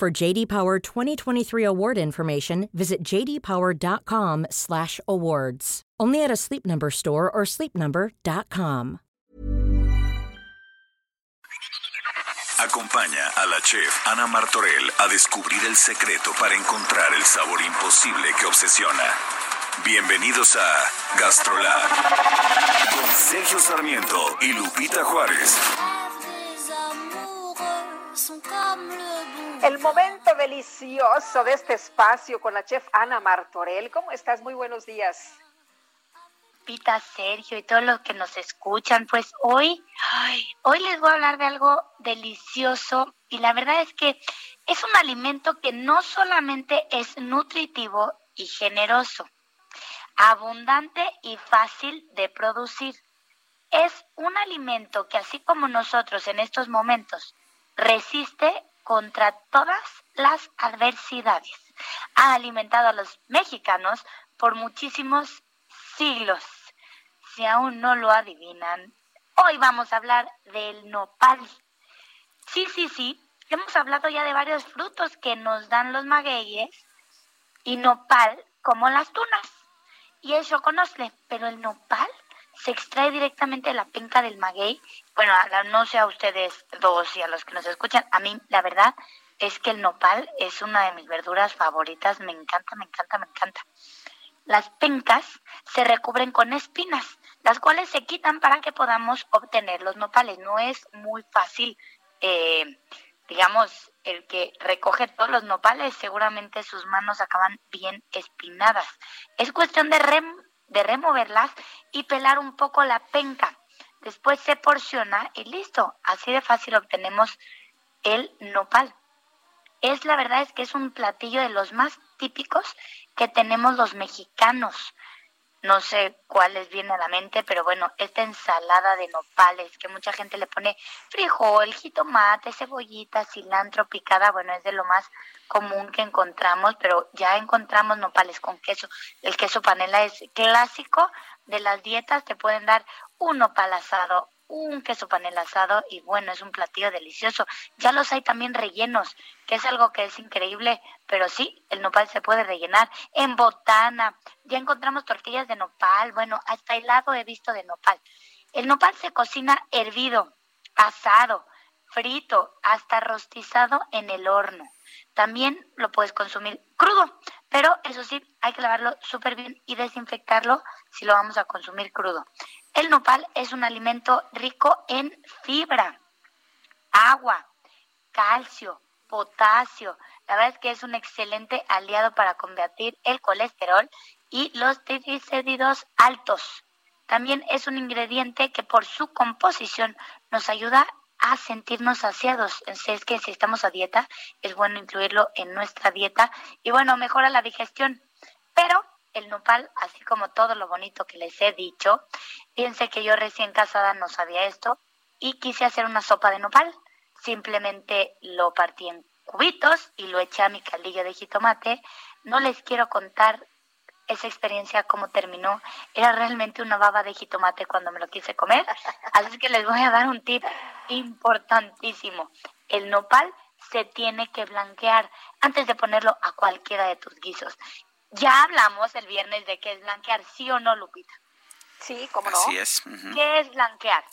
For JD Power 2023 award information, visit jdpower.com/awards. Only at a Sleep Number store or sleepnumber.com. Acompaña a la chef Ana Martorell a descubrir el secreto para encontrar el sabor imposible que obsesiona. Bienvenidos a Gastrolab con Sergio Sarmiento y Lupita Juárez. El momento delicioso de este espacio con la chef Ana Martorell. ¿Cómo estás? Muy buenos días. Pita, Sergio y todos los que nos escuchan, pues hoy, hoy les voy a hablar de algo delicioso y la verdad es que es un alimento que no solamente es nutritivo y generoso, abundante y fácil de producir. Es un alimento que así como nosotros en estos momentos resiste contra todas las adversidades. Ha alimentado a los mexicanos por muchísimos siglos. Si aún no lo adivinan, hoy vamos a hablar del nopal. Sí, sí, sí, hemos hablado ya de varios frutos que nos dan los magueyes y nopal como las tunas y el choconosle, pero el nopal se extrae directamente de la penca del maguey. Bueno, no sé a ustedes dos y a los que nos escuchan, a mí la verdad es que el nopal es una de mis verduras favoritas, me encanta, me encanta, me encanta. Las pencas se recubren con espinas, las cuales se quitan para que podamos obtener los nopales. No es muy fácil, eh, digamos, el que recoge todos los nopales, seguramente sus manos acaban bien espinadas. Es cuestión de, de removerlas y pelar un poco la penca. Después se porciona y listo. Así de fácil obtenemos el nopal. Es la verdad es que es un platillo de los más típicos que tenemos los mexicanos. No sé cuál les viene a la mente, pero bueno, esta ensalada de nopales que mucha gente le pone frijol, jitomate, cebollita, cilantro picada, bueno, es de lo más común que encontramos, pero ya encontramos nopales con queso. El queso panela es clásico de las dietas, te pueden dar un nopal asado, un queso panela asado y bueno, es un platillo delicioso. Ya los hay también rellenos, que es algo que es increíble, pero sí, el nopal se puede rellenar. En botana, ya encontramos tortillas de nopal, bueno, hasta helado he visto de nopal. El nopal se cocina hervido, asado, frito, hasta rostizado en el horno. También lo puedes consumir crudo, pero eso sí, hay que lavarlo súper bien y desinfectarlo si lo vamos a consumir crudo. El nopal es un alimento rico en fibra, agua, calcio, potasio. La verdad es que es un excelente aliado para combatir el colesterol y los triglicéridos altos. También es un ingrediente que por su composición nos ayuda a sentirnos saciados. Es que si estamos a dieta, es bueno incluirlo en nuestra dieta y bueno, mejora la digestión. Pero el nopal, así como todo lo bonito que les he dicho, piense que yo recién casada no sabía esto y quise hacer una sopa de nopal. Simplemente lo partí en cubitos y lo eché a mi caldillo de jitomate. No les quiero contar esa experiencia, cómo terminó. Era realmente una baba de jitomate cuando me lo quise comer. Así que les voy a dar un tip importantísimo. El nopal se tiene que blanquear antes de ponerlo a cualquiera de tus guisos. Ya hablamos el viernes de qué es blanquear, ¿sí o no, Lupita? Sí, ¿cómo no? Así es. ¿Qué es blanquear?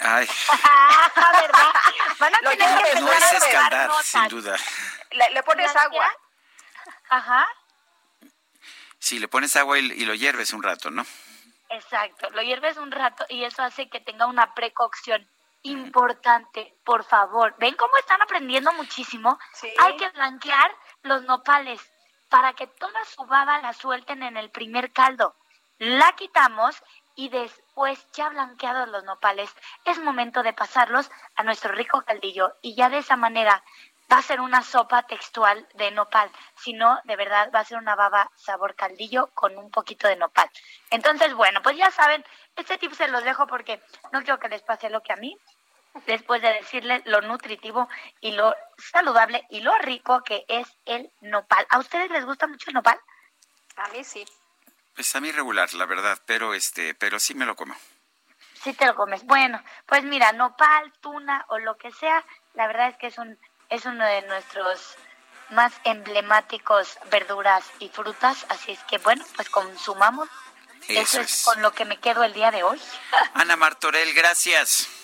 Ay. ¿verdad? Van a Lo tener que No es escaldar, notas. sin duda. Le, le pones ¿Blanquear? agua. Ajá, Si le pones agua y, y lo hierves un rato, ¿no? exacto. Lo hierves un rato y eso hace que tenga una precocción importante, por favor. ¿Ven cómo están aprendiendo muchísimo? Sí. Hay que blanquear los nopales para que toda su baba la suelten en el primer caldo. La quitamos y después, ya blanqueados los nopales, es momento de pasarlos a nuestro rico caldillo y ya de esa manera va a ser una sopa textual de nopal, sino de verdad va a ser una baba sabor caldillo con un poquito de nopal. Entonces, bueno, pues ya saben, este tip se los dejo porque no quiero que les pase lo que a mí, después de decirles lo nutritivo y lo saludable y lo rico que es el nopal. ¿A ustedes les gusta mucho el nopal? A mí sí. Pues a mí regular, la verdad, pero este, pero sí me lo como. Sí te lo comes. Bueno, pues mira, nopal, tuna o lo que sea, la verdad es que es un es uno de nuestros más emblemáticos verduras y frutas, así es que bueno, pues consumamos. Eso, es, con lo que me quedo el día de hoy. Ana Martorell, gracias.